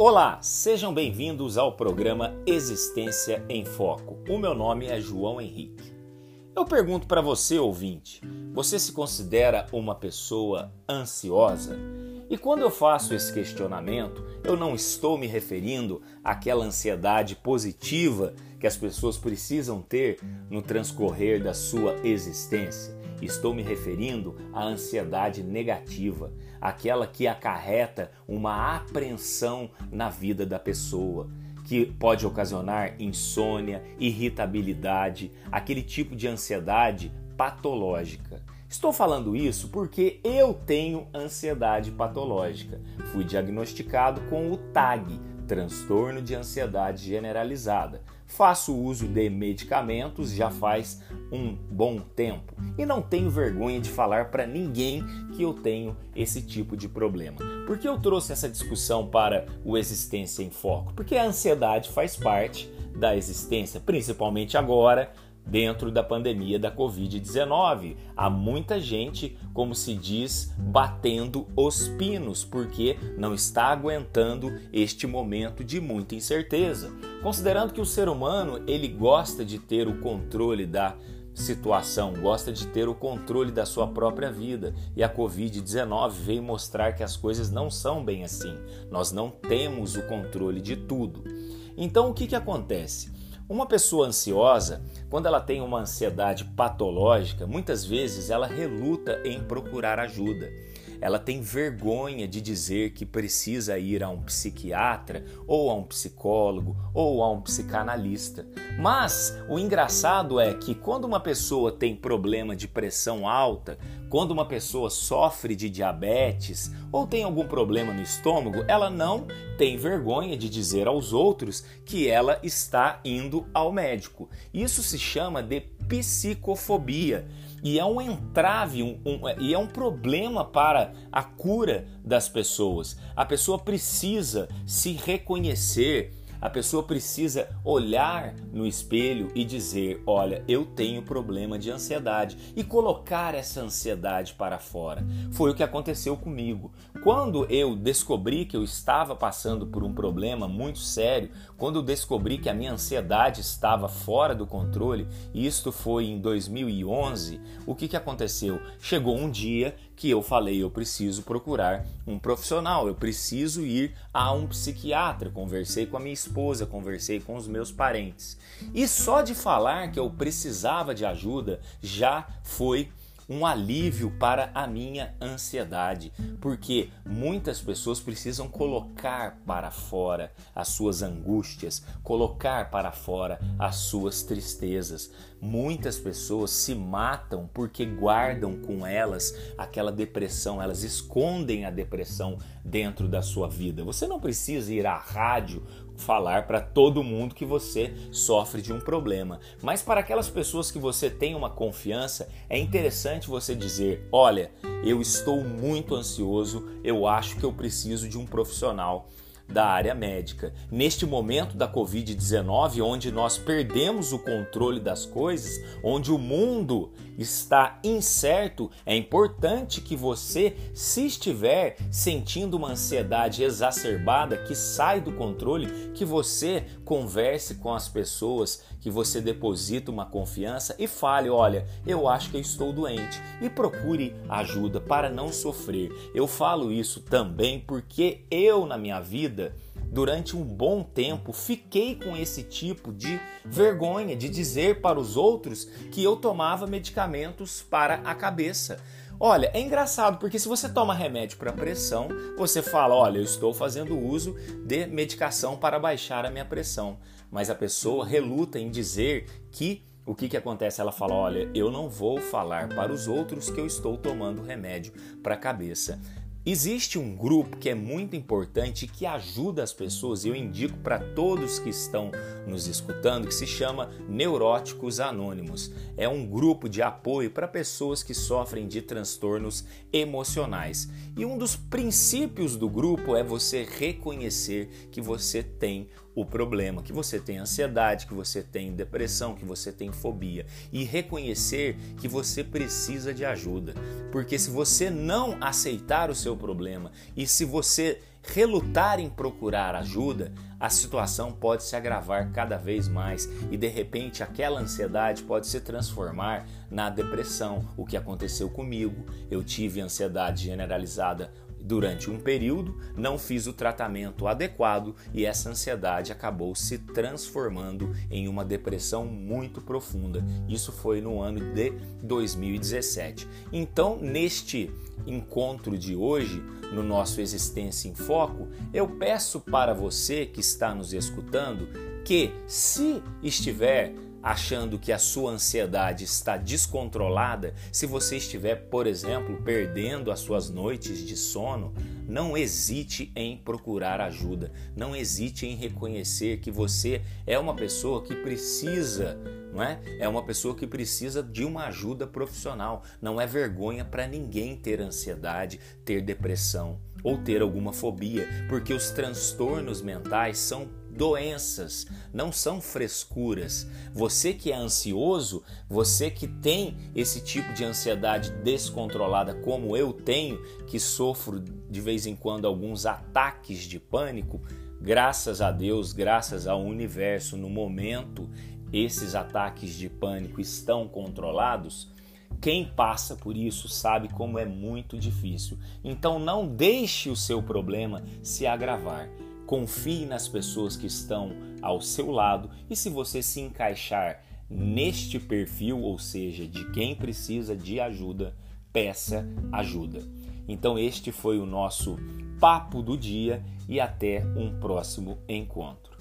Olá, sejam bem-vindos ao programa Existência em Foco. O meu nome é João Henrique. Eu pergunto para você, ouvinte, você se considera uma pessoa ansiosa? E quando eu faço esse questionamento, eu não estou me referindo àquela ansiedade positiva que as pessoas precisam ter no transcorrer da sua existência. Estou me referindo à ansiedade negativa, aquela que acarreta uma apreensão na vida da pessoa, que pode ocasionar insônia, irritabilidade, aquele tipo de ansiedade patológica. Estou falando isso porque eu tenho ansiedade patológica. Fui diagnosticado com o TAG, transtorno de ansiedade generalizada. Faço uso de medicamentos já faz um bom tempo e não tenho vergonha de falar para ninguém que eu tenho esse tipo de problema. Por que eu trouxe essa discussão para o Existência em Foco? Porque a ansiedade faz parte da existência, principalmente agora dentro da pandemia da Covid-19. Há muita gente, como se diz, batendo os pinos porque não está aguentando este momento de muita incerteza. Considerando que o ser humano, ele gosta de ter o controle da situação, gosta de ter o controle da sua própria vida. E a Covid-19 veio mostrar que as coisas não são bem assim. Nós não temos o controle de tudo. Então o que, que acontece? Uma pessoa ansiosa, quando ela tem uma ansiedade patológica, muitas vezes ela reluta em procurar ajuda ela tem vergonha de dizer que precisa ir a um psiquiatra, ou a um psicólogo, ou a um psicanalista. Mas o engraçado é que quando uma pessoa tem problema de pressão alta, quando uma pessoa sofre de diabetes ou tem algum problema no estômago, ela não tem vergonha de dizer aos outros que ela está indo ao médico. Isso se chama de psicofobia e é um entrave um, um, e é um problema para a cura das pessoas. A pessoa precisa se reconhecer a pessoa precisa olhar no espelho e dizer: Olha, eu tenho problema de ansiedade e colocar essa ansiedade para fora. Foi o que aconteceu comigo. Quando eu descobri que eu estava passando por um problema muito sério, quando eu descobri que a minha ansiedade estava fora do controle, e isto foi em 2011, o que, que aconteceu? Chegou um dia que eu falei, eu preciso procurar um profissional, eu preciso ir a um psiquiatra. Conversei com a minha esposa, conversei com os meus parentes. E só de falar que eu precisava de ajuda já foi um alívio para a minha ansiedade, porque muitas pessoas precisam colocar para fora as suas angústias, colocar para fora as suas tristezas. Muitas pessoas se matam porque guardam com elas aquela depressão, elas escondem a depressão dentro da sua vida. Você não precisa ir à rádio falar para todo mundo que você sofre de um problema, mas para aquelas pessoas que você tem uma confiança, é interessante você dizer: "Olha, eu estou muito ansioso, eu acho que eu preciso de um profissional da área médica. Neste momento da Covid-19, onde nós perdemos o controle das coisas, onde o mundo está incerto, é importante que você, se estiver sentindo uma ansiedade exacerbada que sai do controle, que você converse com as pessoas, que você deposita uma confiança e fale: olha, eu acho que eu estou doente e procure ajuda para não sofrer. Eu falo isso também porque eu, na minha vida, durante um bom tempo fiquei com esse tipo de vergonha de dizer para os outros que eu tomava medicamentos para a cabeça. Olha, é engraçado porque se você toma remédio para pressão, você fala: Olha, eu estou fazendo uso de medicação para baixar a minha pressão. Mas a pessoa reluta em dizer que o que, que acontece? Ela fala: Olha, eu não vou falar para os outros que eu estou tomando remédio para a cabeça. Existe um grupo que é muito importante que ajuda as pessoas, e eu indico para todos que estão nos escutando, que se chama Neuróticos Anônimos. É um grupo de apoio para pessoas que sofrem de transtornos emocionais. E um dos princípios do grupo é você reconhecer que você tem o problema, que você tem ansiedade, que você tem depressão, que você tem fobia e reconhecer que você precisa de ajuda. Porque se você não aceitar o seu problema e se você relutar em procurar ajuda, a situação pode se agravar cada vez mais e de repente aquela ansiedade pode se transformar na depressão. O que aconteceu comigo? Eu tive ansiedade generalizada durante um período, não fiz o tratamento adequado e essa ansiedade acabou se transformando em uma depressão muito profunda. Isso foi no ano de 2017. Então, neste encontro de hoje, no nosso Existência em Foco, eu peço para você que está nos escutando que, se estiver achando que a sua ansiedade está descontrolada, se você estiver, por exemplo, perdendo as suas noites de sono, não hesite em procurar ajuda. Não hesite em reconhecer que você é uma pessoa que precisa, não é? É uma pessoa que precisa de uma ajuda profissional. Não é vergonha para ninguém ter ansiedade, ter depressão ou ter alguma fobia, porque os transtornos mentais são doenças, não são frescuras. Você que é ansioso, você que tem esse tipo de ansiedade descontrolada, como eu tenho, que sofro de vez em quando alguns ataques de pânico, graças a Deus, graças ao universo, no momento, esses ataques de pânico estão controlados. Quem passa por isso sabe como é muito difícil. Então não deixe o seu problema se agravar. Confie nas pessoas que estão ao seu lado e se você se encaixar neste perfil, ou seja, de quem precisa de ajuda, peça ajuda. Então, este foi o nosso papo do dia e até um próximo encontro.